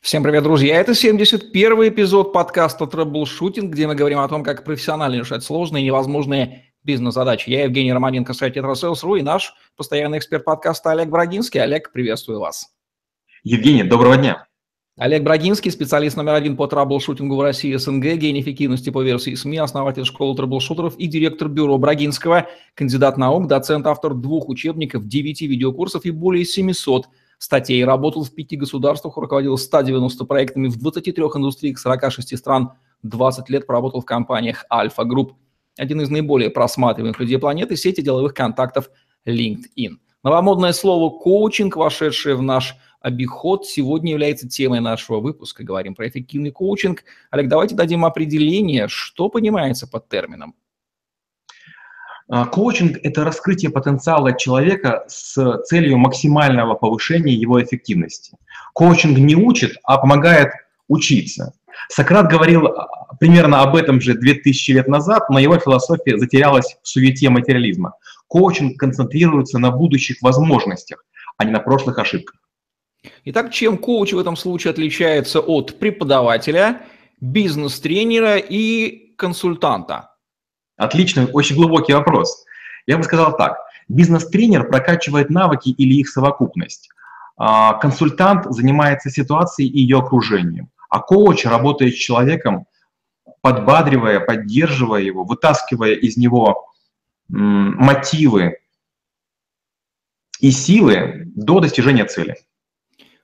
Всем привет, друзья! Это 71-й эпизод подкаста «Трэблшутинг», где мы говорим о том, как профессионально решать сложные и невозможные бизнес-задачи. Я Евгений Романенко, сайт «Тетрасейлс.ру» и наш постоянный эксперт подкаста Олег Брагинский. Олег, приветствую вас. Евгений, доброго дня. Олег Брагинский, специалист номер один по траблшутингу в России СНГ, гений эффективности по версии СМИ, основатель школы траблшутеров и директор бюро Брагинского, кандидат наук, доцент, автор двух учебников, девяти видеокурсов и более 700 статей, работал в пяти государствах, руководил 190 проектами в 23 индустриях 46 стран, 20 лет проработал в компаниях Альфа Групп. Один из наиболее просматриваемых людей планеты – сети деловых контактов LinkedIn. Новомодное слово «коучинг», вошедшее в наш обиход, сегодня является темой нашего выпуска. Говорим про эффективный коучинг. Олег, давайте дадим определение, что понимается под термином. А, коучинг – это раскрытие потенциала человека с целью максимального повышения его эффективности. Коучинг не учит, а помогает учиться. Сократ говорил а, примерно об этом же 2000 лет назад, но его философия затерялась в суете материализма. Коучинг концентрируется на будущих возможностях, а не на прошлых ошибках. Итак, чем коуч в этом случае отличается от преподавателя, бизнес-тренера и консультанта? Отличный, очень глубокий вопрос. Я бы сказал так. Бизнес-тренер прокачивает навыки или их совокупность. А, консультант занимается ситуацией и ее окружением. А коуч работает с человеком, подбадривая, поддерживая его, вытаскивая из него мотивы и силы до достижения цели.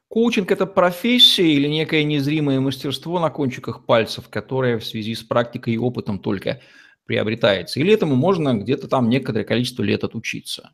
Коучинг – это профессия или некое незримое мастерство на кончиках пальцев, которое в связи с практикой и опытом только приобретается. Или этому можно где-то там некоторое количество лет отучиться.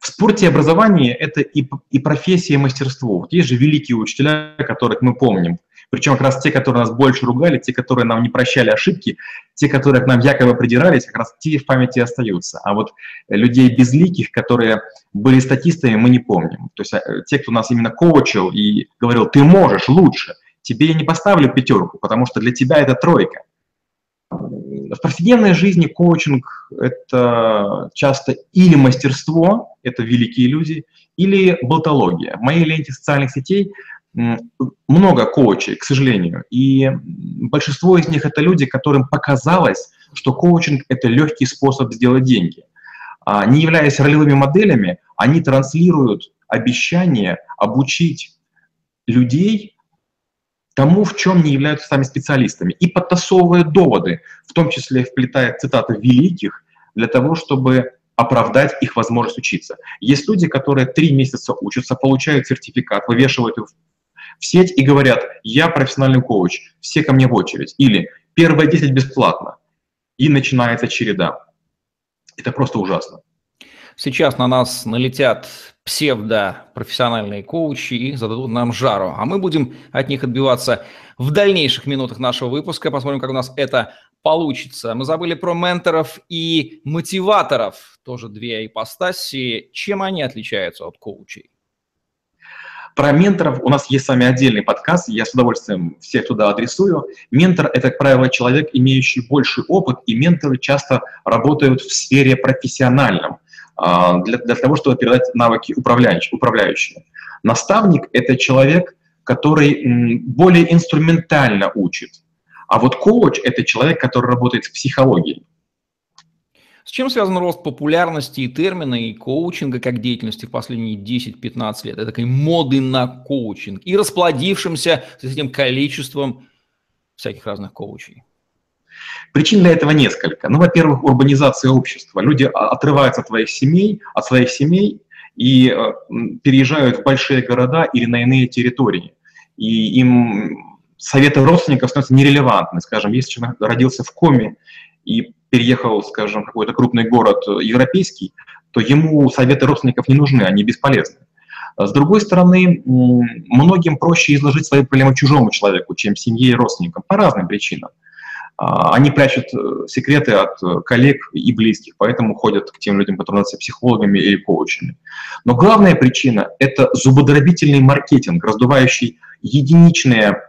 В спорте и образовании это и, и профессия, и мастерство. Вот есть же великие учителя, которых мы помним. Причем как раз те, которые нас больше ругали, те, которые нам не прощали ошибки, те, которые к нам якобы придирались, как раз те в памяти остаются. А вот людей безликих, которые были статистами, мы не помним. То есть э, те, кто нас именно коучил и говорил, ты можешь лучше, тебе я не поставлю пятерку, потому что для тебя это тройка. В повседневной жизни коучинг – это часто или мастерство, это великие люди, или болтология. В моей ленте социальных сетей много коучей, к сожалению, и большинство из них это люди, которым показалось, что коучинг – это легкий способ сделать деньги. А, не являясь ролевыми моделями, они транслируют обещание обучить людей тому, в чем не являются сами специалистами, и подтасовывают доводы, в том числе вплетая цитаты великих, для того, чтобы оправдать их возможность учиться. Есть люди, которые три месяца учатся, получают сертификат, вывешивают его в сеть и говорят, я профессиональный коуч, все ко мне в очередь. Или первые 10 бесплатно. И начинается череда. Это просто ужасно. Сейчас на нас налетят псевдо-профессиональные коучи и зададут нам жару. А мы будем от них отбиваться в дальнейших минутах нашего выпуска. Посмотрим, как у нас это получится. Мы забыли про менторов и мотиваторов. Тоже две ипостаси. Чем они отличаются от коучей? Про менторов у нас есть с вами отдельный подкаст, я с удовольствием всех туда адресую. Ментор – это, как правило, человек, имеющий больший опыт, и менторы часто работают в сфере профессиональном. А, для, для того, чтобы передать навыки управляющие. Наставник – это человек, который более инструментально учит. А вот коуч – это человек, который работает с психологией. С чем связан рост популярности и термина, и коучинга как деятельности в последние 10-15 лет? Это такой моды на коучинг и расплодившимся с этим количеством всяких разных коучей. Причин для этого несколько. Ну, во-первых, урбанизация общества. Люди отрываются от своих семей, от своих семей и э, переезжают в большие города или на иные территории. И им советы родственников становятся нерелевантны. Скажем, если человек родился в Коме и переехал, скажем, в какой-то крупный город европейский, то ему советы родственников не нужны, они бесполезны. С другой стороны, многим проще изложить свои проблемы чужому человеку, чем семье и родственникам, по разным причинам. А, они прячут э, секреты от э, коллег и близких, поэтому ходят к тем людям, которые являются психологами или коучами. Но главная причина – это зубодробительный маркетинг, раздувающий единичные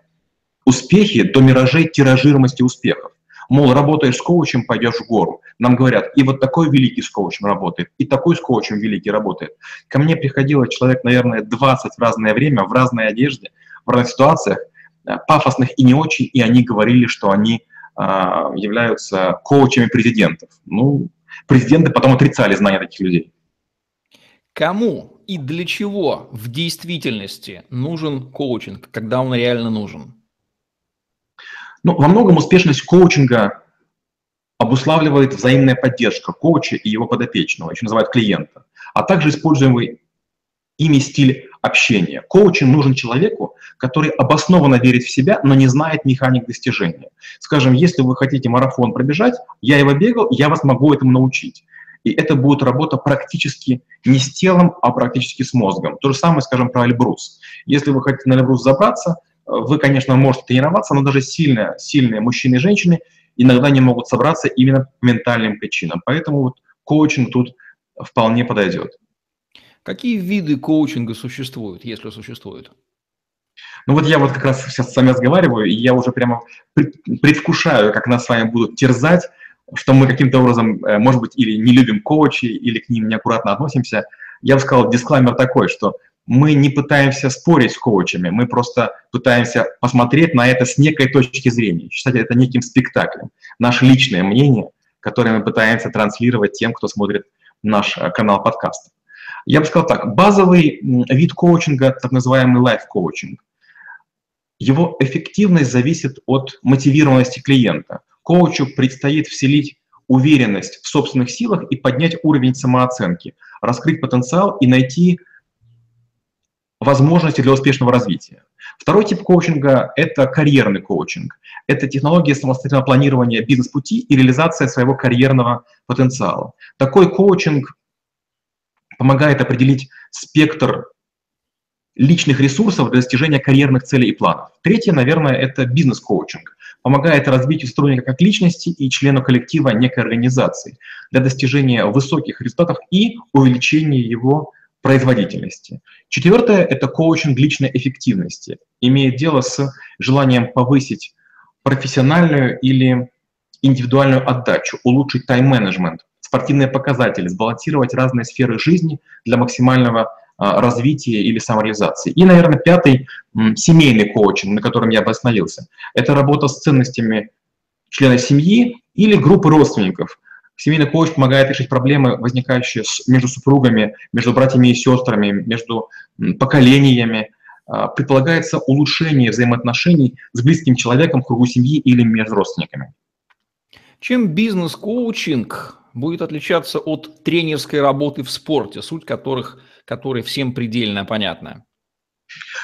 успехи до миражей тиражируемости успехов. Мол, работаешь с коучем, пойдешь в гору. Нам говорят, и вот такой великий с коучем работает, и такой с коучем великий работает. Ко мне приходило человек, наверное, 20 в разное время, в разной одежде, в разных ситуациях, пафосных и не очень, и они говорили, что они являются коучами президентов. Ну, президенты потом отрицали знания таких людей. Кому и для чего в действительности нужен коучинг, когда он реально нужен? Ну, во многом успешность коучинга обуславливает взаимная поддержка коуча и его подопечного, еще называют клиента, а также используемый ими стиль общения. Коучинг нужен человеку, который обоснованно верит в себя, но не знает механик достижения. Скажем, если вы хотите марафон пробежать, я его бегал, я вас могу этому научить. И это будет работа практически не с телом, а практически с мозгом. То же самое, скажем, про Эльбрус. Если вы хотите на Эльбрус забраться, вы, конечно, можете тренироваться, но даже сильные, сильные мужчины и женщины иногда не могут собраться именно по ментальным причинам. Поэтому вот коучинг тут вполне подойдет. Какие виды коучинга существуют, если существуют? Ну вот я вот как раз сейчас с вами разговариваю, и я уже прямо предвкушаю, как нас с вами будут терзать, что мы каким-то образом, э, может быть, или не любим коучей, или к ним неаккуратно относимся. Я бы сказал, дисклаймер такой, что мы не пытаемся спорить с коучами, мы просто пытаемся посмотреть на это с некой точки зрения, считать это неким спектаклем. Наше личное мнение, которое мы пытаемся транслировать тем, кто смотрит наш э, канал подкаста. Я бы сказал так, базовый вид коучинга, так называемый лайф-коучинг, его эффективность зависит от мотивированности клиента. Коучу предстоит вселить уверенность в собственных силах и поднять уровень самооценки, раскрыть потенциал и найти возможности для успешного развития. Второй тип коучинга – это карьерный коучинг. Это технология самостоятельного планирования бизнес-пути и реализация своего карьерного потенциала. Такой коучинг помогает определить спектр личных ресурсов для достижения карьерных целей и планов. Третье, наверное, это бизнес-коучинг. Помогает развитию сотрудника как личности и члену коллектива некой организации для достижения высоких результатов и увеличения его производительности. Четвертое – это коучинг личной эффективности. Имеет дело с желанием повысить профессиональную или индивидуальную отдачу, улучшить тайм-менеджмент, спортивные показатели, сбалансировать разные сферы жизни для максимального а, развития или самореализации. И, наверное, пятый – семейный коучинг, на котором я бы остановился. Это работа с ценностями члена семьи или группы родственников. Семейный коуч помогает решить проблемы, возникающие между супругами, между братьями и сестрами, между поколениями. А, предполагается улучшение взаимоотношений с близким человеком в кругу семьи или между родственниками. Чем бизнес-коучинг будет отличаться от тренерской работы в спорте, суть которых, которой всем предельно понятна?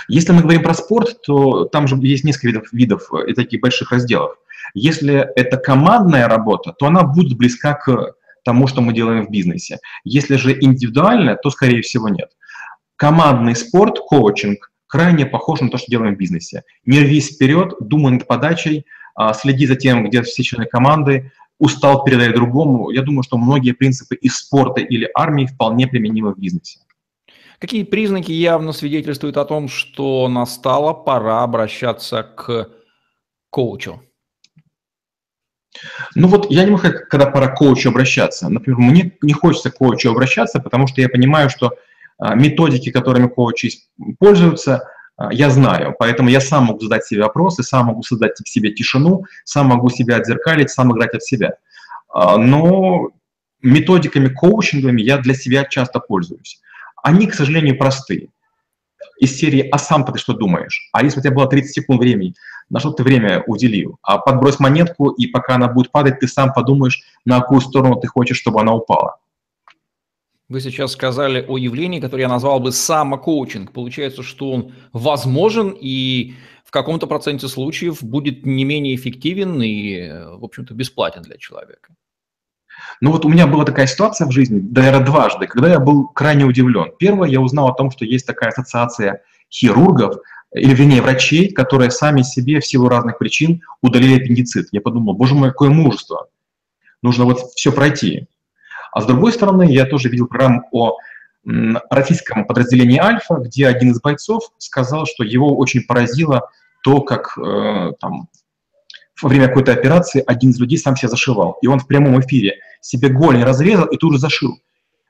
Если мы говорим про спорт, то там же есть несколько видов, видов и э, таких больших разделов. Если это командная работа, то она будет близка к тому, что мы делаем в бизнесе. Если же индивидуальная, то, скорее всего, нет. Командный спорт, коучинг, крайне похож на то, что делаем в бизнесе. Не рвись вперед, думай над подачей, а, следи за тем, где все члены команды, устал передать другому. Я думаю, что многие принципы из спорта или армии вполне применимы в бизнесе. Какие признаки явно свидетельствуют о том, что настала пора обращаться к коучу? Ну вот я не могу когда пора к коучу обращаться. Например, мне не хочется к коучу обращаться, потому что я понимаю, что а, методики, которыми коучи пользуются, я знаю, поэтому я сам могу задать себе вопросы, сам могу создать в себе тишину, сам могу себя отзеркалить, сам играть от себя. А, но методиками коучинговыми я для себя часто пользуюсь. Они, к сожалению, простые. Из серии «А сам ты что думаешь?», «А если у тебя было 30 секунд времени, на что ты время уделил?» А подбрось монетку, и пока она будет падать, ты сам подумаешь, на какую сторону ты хочешь, чтобы она упала. Вы сейчас сказали о явлении, которое я назвал бы самокоучинг. Получается, что он возможен и в каком-то проценте случаев будет не менее эффективен и, в общем-то, бесплатен для человека. Ну вот у меня была такая ситуация в жизни, наверное, дважды, когда я был крайне удивлен. Первое, я узнал о том, что есть такая ассоциация хирургов, или вернее врачей, которые сами себе в силу разных причин удалили аппендицит. Я подумал, боже мой, какое мужество. Нужно вот все пройти. А с другой стороны, я тоже видел программу о российском подразделении «Альфа», где один из бойцов сказал, что его очень поразило то, как э, там, во время какой-то операции один из людей сам себя зашивал. И он в прямом эфире себе голень разрезал и тут же зашил.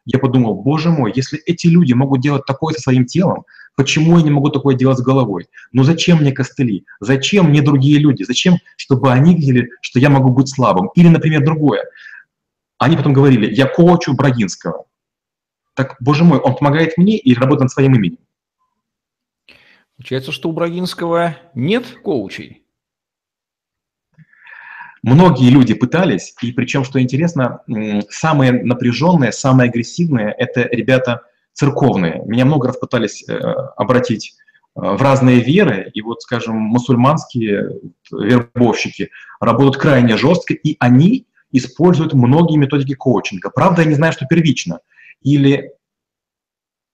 Я подумал, боже мой, если эти люди могут делать такое со своим телом, Почему я не могу такое делать с головой? Ну зачем мне костыли? Зачем мне другие люди? Зачем, чтобы они видели, что я могу быть слабым? Или, например, другое. Они потом говорили, я коучу Брагинского. Так, боже мой, он помогает мне или работает над своим именем? Получается, что у Брагинского нет коучей. Многие люди пытались, и причем, что интересно, самые напряженные, самые агрессивные – это ребята церковные. Меня много раз пытались э, обратить э, в разные веры, и вот, скажем, мусульманские вербовщики работают крайне жестко, и они используют многие методики коучинга. Правда, я не знаю, что первично. Или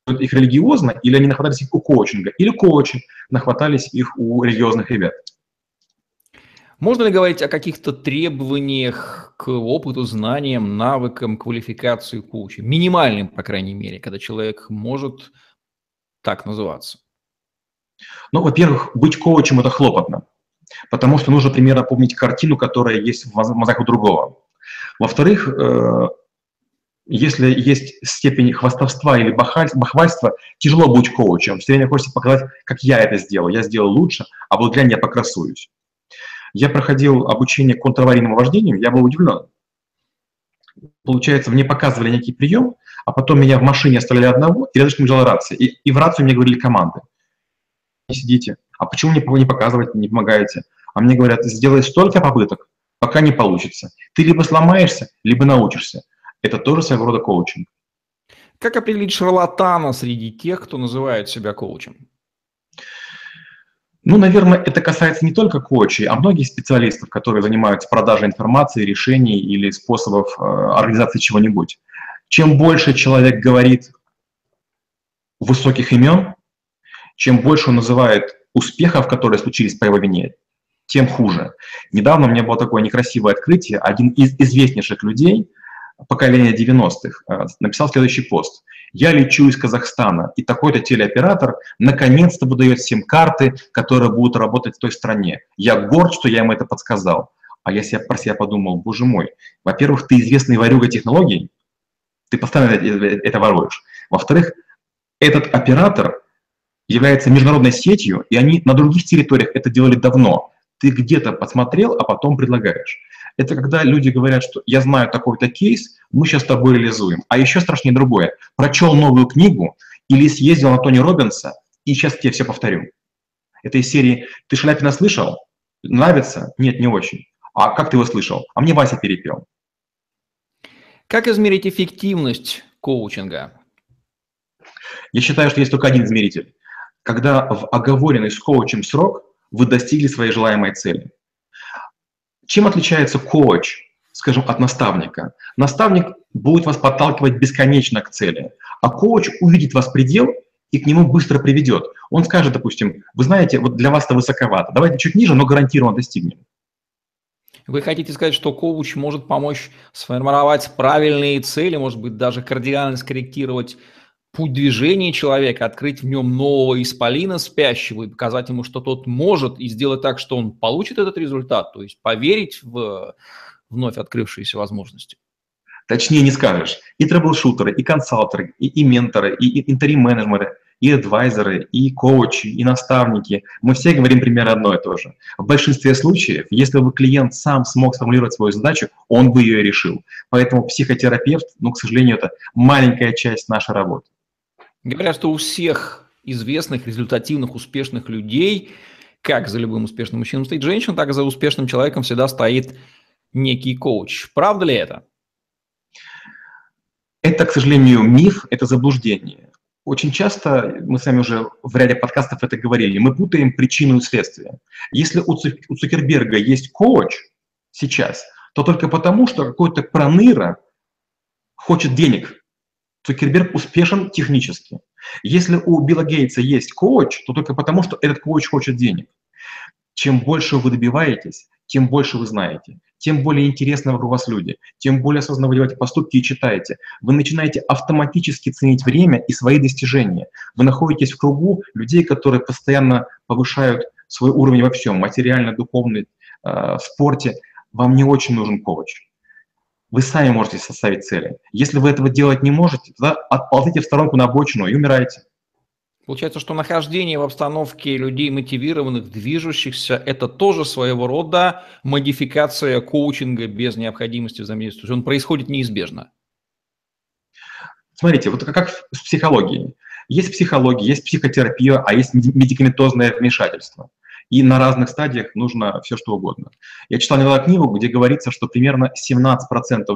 их религиозно, или они нахватались их у коучинга, или коучи нахватались их у религиозных ребят. Можно ли говорить о каких-то требованиях к опыту, знаниям, навыкам, квалификации коуча? Минимальным, по крайней мере, когда человек может так называться. Ну, во-первых, быть коучем – это хлопотно, потому что нужно примерно помнить картину, которая есть в мозгах у другого. Во-вторых, э, если есть степень хвастовства или бахвальства, тяжело быть коучем. Все время хочется показать, как я это сделал. Я сделал лучше, а благодаря мне покрасуюсь. Я проходил обучение контраварийному вождению, я был удивлен. Получается, мне показывали некий прием, а потом меня в машине оставляли одного, и рядышком лежала рация. И, и в рацию мне говорили команды. Не сидите. А почему не, не показываете, не помогаете? А мне говорят, сделай столько попыток, пока не получится. Ты либо сломаешься, либо научишься. Это тоже своего рода коучинг. Как определить шарлатана среди тех, кто называет себя коучем? Ну, наверное, это касается не только коучей, а многих специалистов, которые занимаются продажей информации, решений или способов э, организации чего-нибудь. Чем больше человек говорит высоких имен, чем больше он называет успехов, которые случились по его вине, тем хуже. Недавно у меня было такое некрасивое открытие. Один из известнейших людей поколения 90-х э, написал следующий пост. Я лечу из Казахстана, и такой-то телеоператор наконец-то выдает сим-карты, которые будут работать в той стране. Я горд, что я ему это подсказал. А я себе, про себя подумал, боже мой, во-первых, ты известный варюга технологий, ты постоянно это воруешь. Во-вторых, этот оператор является международной сетью, и они на других территориях это делали давно. Ты где-то посмотрел, а потом предлагаешь. Это когда люди говорят, что я знаю такой-то кейс, мы сейчас с тобой реализуем. А еще страшнее другое. Прочел новую книгу или съездил на Тони Робинса, и сейчас тебе все повторю. Это из серии «Ты Шаляпина слышал? Нравится? Нет, не очень. А как ты его слышал? А мне Вася перепел». Как измерить эффективность коучинга? Я считаю, что есть только один измеритель. Когда в оговоренный с коучем срок вы достигли своей желаемой цели. Чем отличается коуч, скажем, от наставника? Наставник будет вас подталкивать бесконечно к цели, а коуч увидит вас предел и к нему быстро приведет. Он скажет, допустим, вы знаете, вот для вас это высоковато, давайте чуть ниже, но гарантированно достигнем. Вы хотите сказать, что коуч может помочь сформировать правильные цели, может быть, даже кардинально скорректировать путь движения человека, открыть в нем нового исполина спящего и показать ему, что тот может, и сделать так, что он получит этот результат, то есть поверить в вновь открывшиеся возможности. Точнее не скажешь. И трэблшутеры, и консалтеры, и, и менторы, и, и интерим-менеджеры, и адвайзеры, и коучи, и наставники. Мы все говорим примерно одно и то же. В большинстве случаев, если бы клиент сам смог сформулировать свою задачу, он бы ее решил. Поэтому психотерапевт, ну, к сожалению, это маленькая часть нашей работы. Говорят, что у всех известных, результативных, успешных людей, как за любым успешным мужчиной стоит женщина, так и за успешным человеком всегда стоит некий коуч. Правда ли это? Это, к сожалению, миф, это заблуждение. Очень часто, мы с вами уже в ряде подкастов это говорили, мы путаем причину и следствие. Если у Цукерберга есть коуч сейчас, то только потому, что какой-то проныра хочет денег Цукерберг успешен технически. Если у Билла Гейтса есть коуч, то только потому, что этот коуч хочет денег. Чем больше вы добиваетесь, тем больше вы знаете, тем более интересны вокруг вас люди, тем более осознанно вы делаете поступки и читаете. Вы начинаете автоматически ценить время и свои достижения. Вы находитесь в кругу людей, которые постоянно повышают свой уровень во всем, материально, духовный, э, в спорте. Вам не очень нужен коуч. Вы сами можете составить цели. Если вы этого делать не можете, тогда отползите в сторонку на обочину и умирайте. Получается, что нахождение в обстановке людей мотивированных, движущихся, это тоже своего рода модификация коучинга без необходимости взаимодействия. То есть он происходит неизбежно. Смотрите, вот как в психологии. Есть психология, есть психотерапия, а есть медикаментозное вмешательство. И на разных стадиях нужно все что угодно. Я читал недавно книгу, где говорится, что примерно 17%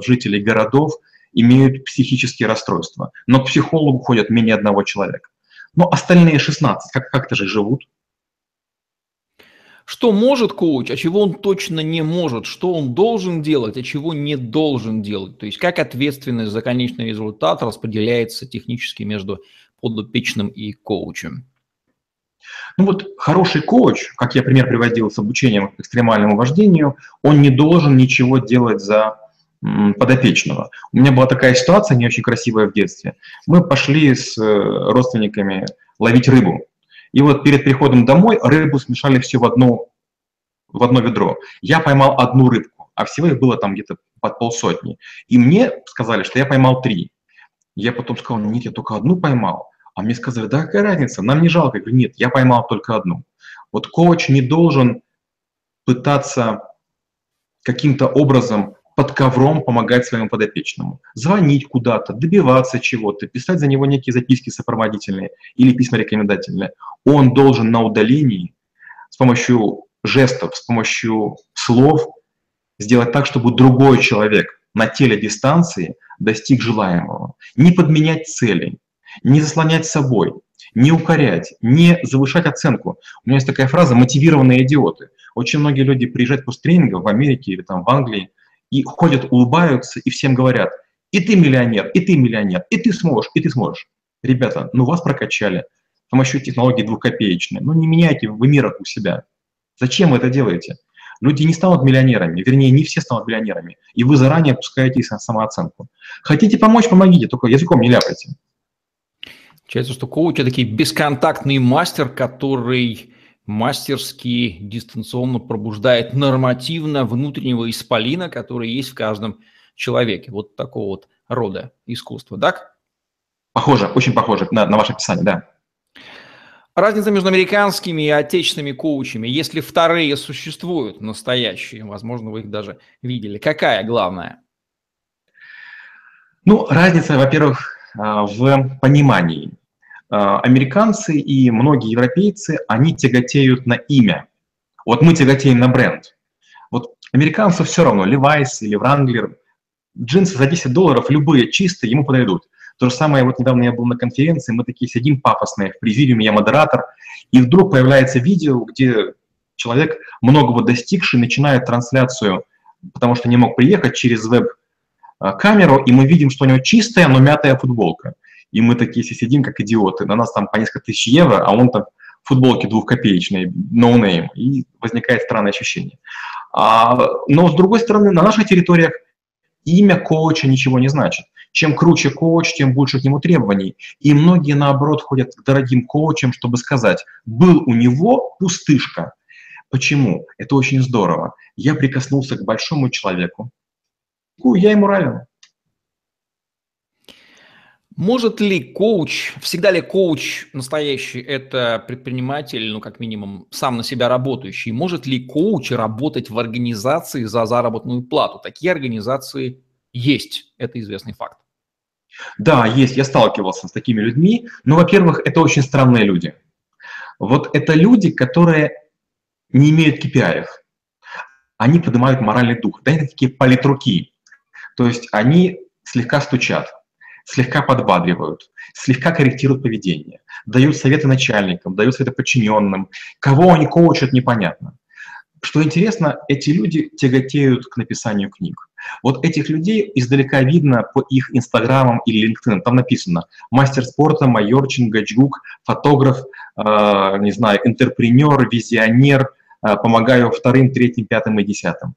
жителей городов имеют психические расстройства, но к психологу ходят менее одного человека. Но остальные 16 как- как-то же живут. Что может коуч, а чего он точно не может? Что он должен делать, а чего не должен делать? То есть как ответственность за конечный результат распределяется технически между подопечным и коучем? Ну вот хороший коуч, как я пример приводил с обучением экстремальному вождению, он не должен ничего делать за подопечного. У меня была такая ситуация, не очень красивая в детстве. Мы пошли с э, родственниками ловить рыбу. И вот перед приходом домой рыбу смешали все в одно, в одно ведро. Я поймал одну рыбку, а всего их было там где-то под полсотни. И мне сказали, что я поймал три. Я потом сказал, нет, я только одну поймал. А мне сказали, да какая разница, нам не жалко. Я говорю, нет, я поймал только одну. Вот коуч не должен пытаться каким-то образом под ковром помогать своему подопечному. Звонить куда-то, добиваться чего-то, писать за него некие записки сопроводительные или письма рекомендательные. Он должен на удалении с помощью жестов, с помощью слов сделать так, чтобы другой человек на теле дистанции достиг желаемого. Не подменять цели, не заслонять собой, не укорять, не завышать оценку. У меня есть такая фраза «мотивированные идиоты». Очень многие люди приезжают после тренинга в Америке или там в Англии, и ходят, улыбаются и всем говорят, и ты миллионер, и ты миллионер, и ты сможешь, и ты сможешь. Ребята, ну вас прокачали с помощью технологии двухкопеечной. Ну не меняйте вы мир у себя. Зачем вы это делаете? Люди не станут миллионерами, вернее, не все станут миллионерами, и вы заранее опускаете самооценку. Хотите помочь, помогите, только языком не ляпайте. Получается, что коуч – это такой бесконтактный мастер, который мастерски дистанционно пробуждает нормативно внутреннего исполина, который есть в каждом человеке. Вот такого вот рода искусства, так? Похоже, очень похоже на, на ваше описание, да. Разница между американскими и отечественными коучами, если вторые существуют, настоящие, возможно, вы их даже видели, какая главная? Ну, разница, во-первых, а, в понимании. А, американцы и многие европейцы, они тяготеют на имя. Вот мы тяготеем на бренд. Вот американцу все равно, Levi's или Wrangler, джинсы за 10 долларов, любые чистые, ему подойдут. То же самое, вот недавно я был на конференции, мы такие сидим пафосные, в президиуме я модератор, и вдруг появляется видео, где человек, многого достигший, начинает трансляцию, потому что не мог приехать через веб-камеру, и мы видим, что у него чистая, но мятая футболка и мы такие все сидим, как идиоты. На нас там по несколько тысяч евро, а он там футболки двухкопеечные, no name, и возникает странное ощущение. А, но, с другой стороны, на наших территориях имя коуча ничего не значит. Чем круче коуч, тем больше к нему требований. И многие, наоборот, ходят к дорогим коучам, чтобы сказать, был у него пустышка. Почему? Это очень здорово. Я прикоснулся к большому человеку, я ему равен. Может ли коуч, всегда ли коуч настоящий это предприниматель, ну как минимум сам на себя работающий, может ли коуч работать в организации за заработную плату? Такие организации есть, это известный факт. Да, есть, я сталкивался с такими людьми, но, во-первых, это очень странные люди. Вот это люди, которые не имеют KPI, они поднимают моральный дух, да, это такие политруки, то есть они слегка стучат, слегка подбадривают, слегка корректируют поведение, дают советы начальникам, дают советы подчиненным. Кого они коучат, непонятно. Что интересно, эти люди тяготеют к написанию книг. Вот этих людей издалека видно по их инстаграмам или LinkedIn. Там написано «Мастер спорта, майорчин, гаджук, фотограф, э, не знаю, интерпренер, визионер, э, помогаю вторым, третьим, пятым и десятым».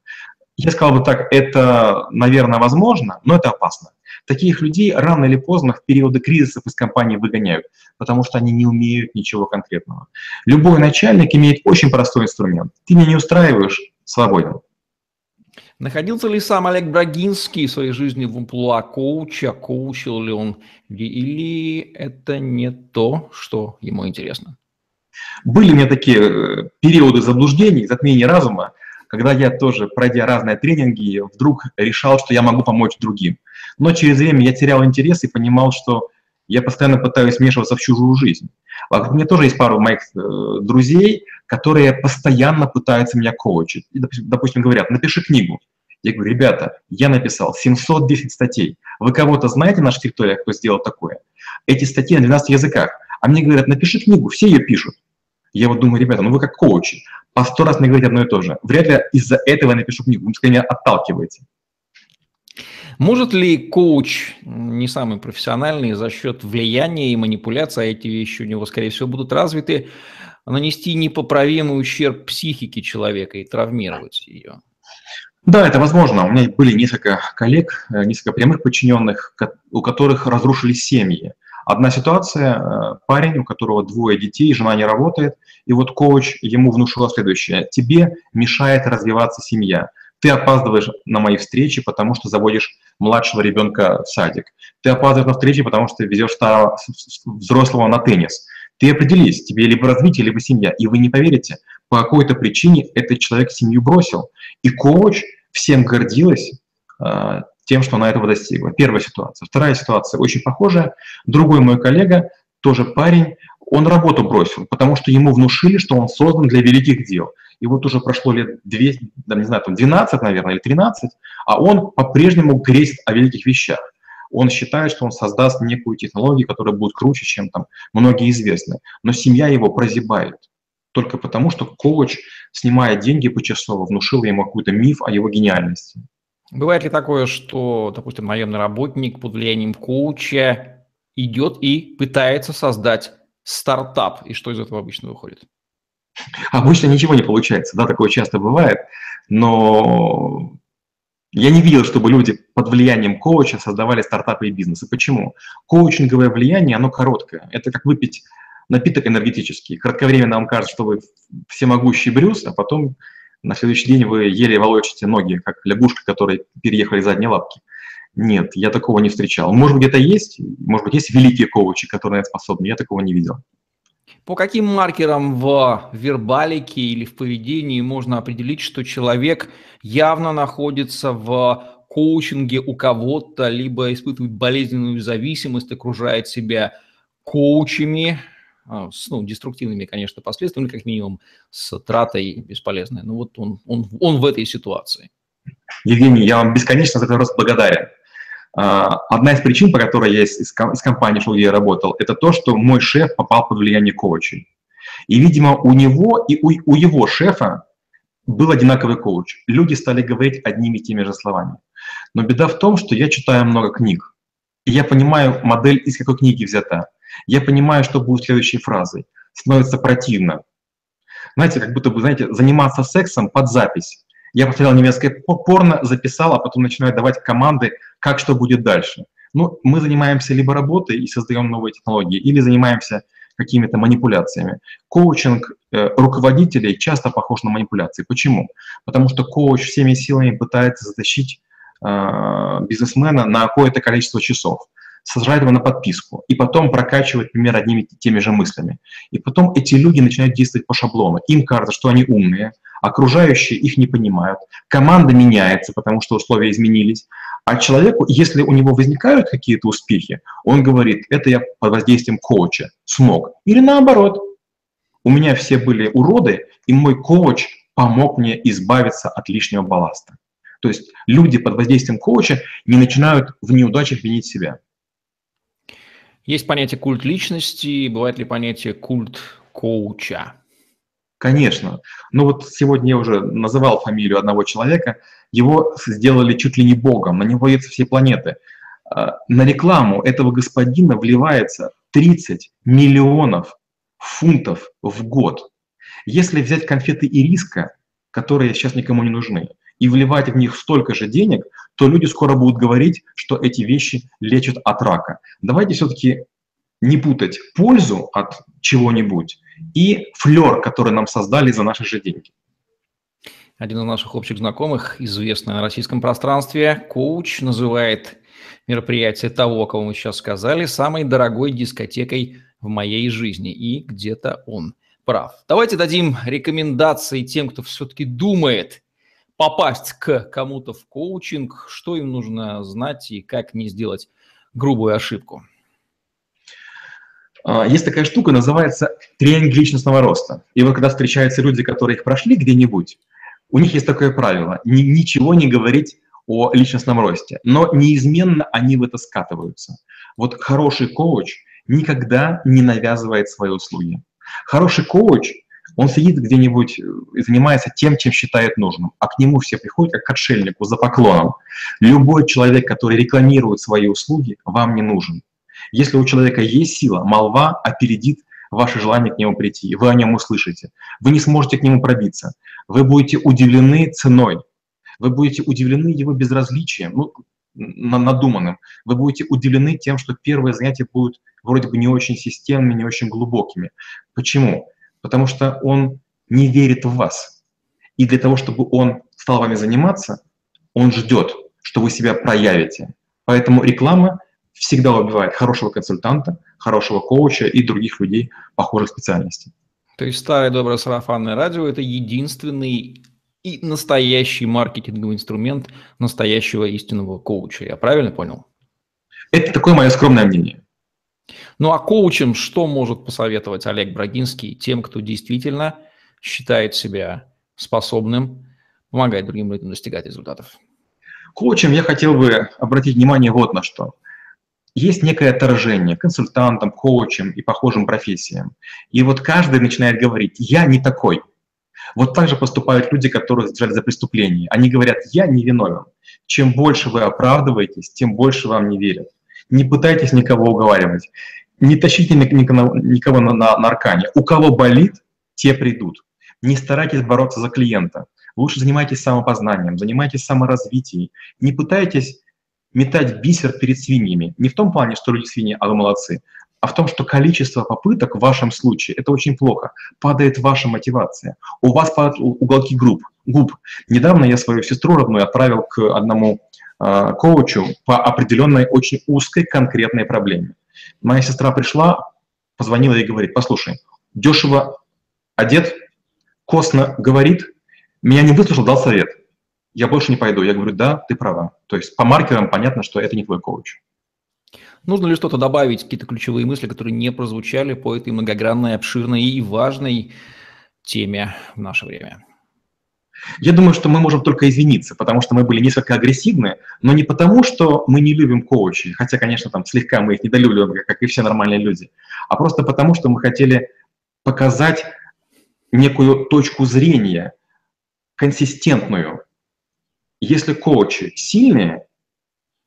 Я сказал бы так, это, наверное, возможно, но это опасно. Таких людей рано или поздно в периоды кризисов из компании выгоняют, потому что они не умеют ничего конкретного. Любой начальник имеет очень простой инструмент. Ты меня не устраиваешь, свободен. Находился ли сам Олег Брагинский в своей жизни в амплуа коуча, коучил ли он, или это не то, что ему интересно? Были у меня такие э, периоды заблуждений, затмения разума, когда я тоже, пройдя разные тренинги, вдруг решал, что я могу помочь другим. Но через время я терял интерес и понимал, что я постоянно пытаюсь вмешиваться в чужую жизнь. У меня тоже есть пару моих э, друзей, которые постоянно пытаются меня коучить. И, допустим, говорят, напиши книгу. Я говорю, ребята, я написал 710 статей. Вы кого-то знаете на нашей территории, кто сделал такое? Эти статьи на 12 языках. А мне говорят, напиши книгу, все ее пишут. Я вот думаю, ребята, ну вы как коучи, по сто раз мне говорите одно и то же. Вряд ли из-за этого я напишу книгу, вы меня отталкиваете. Может ли коуч, не самый профессиональный, за счет влияния и манипуляции, а эти вещи у него, скорее всего, будут развиты, нанести непоправимый ущерб психике человека и травмировать ее? Да, это возможно. У меня были несколько коллег, э, несколько прямых подчиненных, у которых разрушились семьи. Одна ситуация, э, парень, у которого двое детей, жена не работает, и вот коуч ему внушил следующее. Тебе мешает развиваться семья. Ты опаздываешь на мои встречи, потому что заводишь младшего ребенка в садик. Ты опаздываешь на встречи, потому что везешь старого взрослого на теннис. Ты определись, тебе либо развитие, либо семья. И вы не поверите, по какой-то причине этот человек семью бросил. И коуч всем гордилась э, тем, что она этого достигла. Первая ситуация. Вторая ситуация очень похожая. Другой мой коллега, тоже парень, он работу бросил, потому что ему внушили, что он создан для великих дел. И вот уже прошло лет 200, да, не знаю, там 12, наверное, или 13, а он по-прежнему грезит о великих вещах. Он считает, что он создаст некую технологию, которая будет круче, чем там многие известны. Но семья его прозябает только потому, что коуч, снимая деньги почасово, внушил ему какой-то миф о его гениальности. Бывает ли такое, что, допустим, наемный работник под влиянием коуча идет и пытается создать стартап, и что из этого обычно выходит? Обычно ничего не получается, да, такое часто бывает, но я не видел, чтобы люди под влиянием коуча создавали стартапы и бизнесы. Почему? Коучинговое влияние, оно короткое. Это как выпить напиток энергетический. Кратковременно вам кажется, что вы всемогущий Брюс, а потом на следующий день вы еле волочите ноги, как лягушка, которой переехали задние лапки. Нет, я такого не встречал. Может быть, где-то есть, может быть, есть великие коучи, которые это способны, я такого не видел. По каким маркерам в вербалике или в поведении можно определить, что человек явно находится в коучинге у кого-то, либо испытывает болезненную зависимость, окружает себя коучами, а, с ну, деструктивными, конечно, последствиями, как минимум с тратой бесполезной. Ну вот он, он, он в этой ситуации. Евгений, я вам бесконечно за этот вопрос благодарен. А, одна из причин, по которой я из, из компании, где я работал, это то, что мой шеф попал под влияние коучей. И, видимо, у него и у, у его шефа был одинаковый коуч. Люди стали говорить одними и теми же словами. Но беда в том, что я читаю много книг. И я понимаю модель, из какой книги взята. Я понимаю, что будет следующей фразой. Становится противно. Знаете, как будто бы, знаете, заниматься сексом под запись. Я посмотрел немецкое порно, записал, а потом начинаю давать команды, как что будет дальше. Ну, мы занимаемся либо работой и создаем новые технологии, или занимаемся какими-то манипуляциями. Коучинг э, руководителей часто похож на манипуляции. Почему? Потому что коуч всеми силами пытается затащить э, бизнесмена на какое-то количество часов сажает его на подписку, и потом прокачивает пример одними теми же мыслями. И потом эти люди начинают действовать по шаблону. Им кажется, что они умные, окружающие их не понимают, команда меняется, потому что условия изменились. А человеку, если у него возникают какие-то успехи, он говорит, это я под воздействием коуча смог. Или наоборот, у меня все были уроды, и мой коуч помог мне избавиться от лишнего балласта. То есть люди под воздействием коуча не начинают в неудачах винить себя. Есть понятие культ личности, бывает ли понятие культ коуча? Конечно. Ну вот сегодня я уже называл фамилию одного человека, его сделали чуть ли не богом, на него едут все планеты. А, на рекламу этого господина вливается 30 миллионов фунтов в год. Если взять конфеты ириска, которые сейчас никому не нужны, и вливать в них столько же денег, то люди скоро будут говорить, что эти вещи лечат от рака. Давайте все-таки не путать пользу от чего-нибудь и флер, который нам создали за наши же деньги. Один из наших общих знакомых, известный на российском пространстве, коуч, называет мероприятие того, кого мы сейчас сказали, самой дорогой дискотекой в моей жизни. И где-то он прав. Давайте дадим рекомендации тем, кто все-таки думает попасть к кому-то в коучинг, что им нужно знать и как не сделать грубую ошибку. А, есть такая штука, называется тренинг личностного роста. И вот когда встречаются люди, которые их прошли где-нибудь, у них есть такое правило – ничего не говорить о личностном росте, но неизменно они в это скатываются. Вот хороший коуч никогда не навязывает свои услуги. Хороший коуч, он сидит где-нибудь и занимается тем, чем считает нужным, а к нему все приходят как к отшельнику за поклоном. Любой человек, который рекламирует свои услуги, вам не нужен. Если у человека есть сила, молва опередит ваше желание к нему прийти, вы о нем услышите. Вы не сможете к нему пробиться. Вы будете удивлены ценой. Вы будете удивлены его безразличием, ну, надуманным. Вы будете удивлены тем, что первые занятия будут вроде бы не очень системными, не очень глубокими. Почему? Потому что он не верит в вас. И для того, чтобы он стал вами заниматься, он ждет, что вы себя проявите. Поэтому реклама всегда убивает хорошего консультанта, хорошего коуча и других людей похожих специальностей. То есть старое доброе сарафанное радио – это единственный и настоящий маркетинговый инструмент настоящего истинного коуча. Я правильно понял? Это такое мое скромное мнение. Ну а коучем что может посоветовать Олег Брагинский тем, кто действительно считает себя способным помогать другим людям достигать результатов? Коучем я хотел бы обратить внимание вот на что. Есть некое отторжение консультантам, коучам и похожим профессиям. И вот каждый начинает говорить, я не такой – вот так же поступают люди, которые содержали за преступление. Они говорят, я не виновен. Чем больше вы оправдываетесь, тем больше вам не верят. Не пытайтесь никого уговаривать. Не тащите никого на, на, на аркане. У кого болит, те придут. Не старайтесь бороться за клиента. Лучше занимайтесь самопознанием, занимайтесь саморазвитием. Не пытайтесь метать бисер перед свиньями. Не в том плане, что люди свиньи, а вы молодцы, а в том, что количество попыток в вашем случае – это очень плохо. Падает ваша мотивация. У вас падают уголки групп, губ. Недавно я свою сестру родную отправил к одному э, коучу по определенной очень узкой конкретной проблеме. Моя сестра пришла, позвонила и говорит, послушай, дешево одет, косно говорит, меня не выслушал, дал совет. Я больше не пойду. Я говорю, да, ты права. То есть по маркерам понятно, что это не твой коуч. Нужно ли что-то добавить, какие-то ключевые мысли, которые не прозвучали по этой многогранной, обширной и важной теме в наше время? Я думаю, что мы можем только извиниться, потому что мы были несколько агрессивны, но не потому, что мы не любим коучей, хотя, конечно, там слегка мы их недолюбливаем, как и все нормальные люди, а просто потому, что мы хотели показать некую точку зрения, консистентную. Если коучи сильные,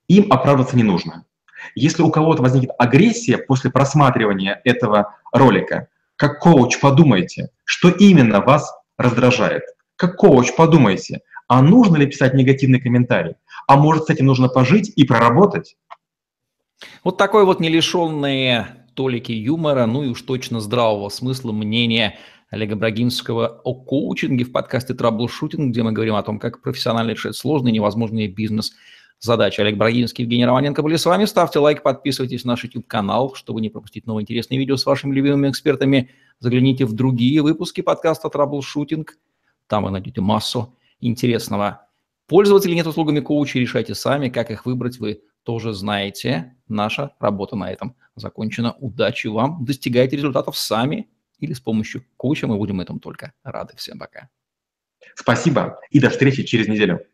им оправдываться не нужно. Если у кого-то возникнет агрессия после просматривания этого ролика, как коуч подумайте, что именно вас раздражает. Как коуч подумайте, а нужно ли писать негативный комментарий? А может, с этим нужно пожить и проработать? Вот такой вот не лишенные толики юмора, ну и уж точно здравого смысла мнения Олега Брагинского о коучинге в подкасте «Траблшутинг», где мы говорим о том, как профессионально решать сложные невозможные бизнес задачи. Олег Брагинский, Евгений Романенко были с вами. Ставьте лайк, подписывайтесь на наш YouTube-канал, чтобы не пропустить новые интересные видео с вашими любимыми экспертами. Загляните в другие выпуски подкаста «Траблшутинг». Там вы найдете массу интересного. Пользоваться или нет услугами коуча, решайте сами. Как их выбрать, вы тоже знаете. Наша работа на этом закончена. Удачи вам. Достигайте результатов сами или с помощью коуча. Мы будем этому только рады. Всем пока. Спасибо и до встречи через неделю.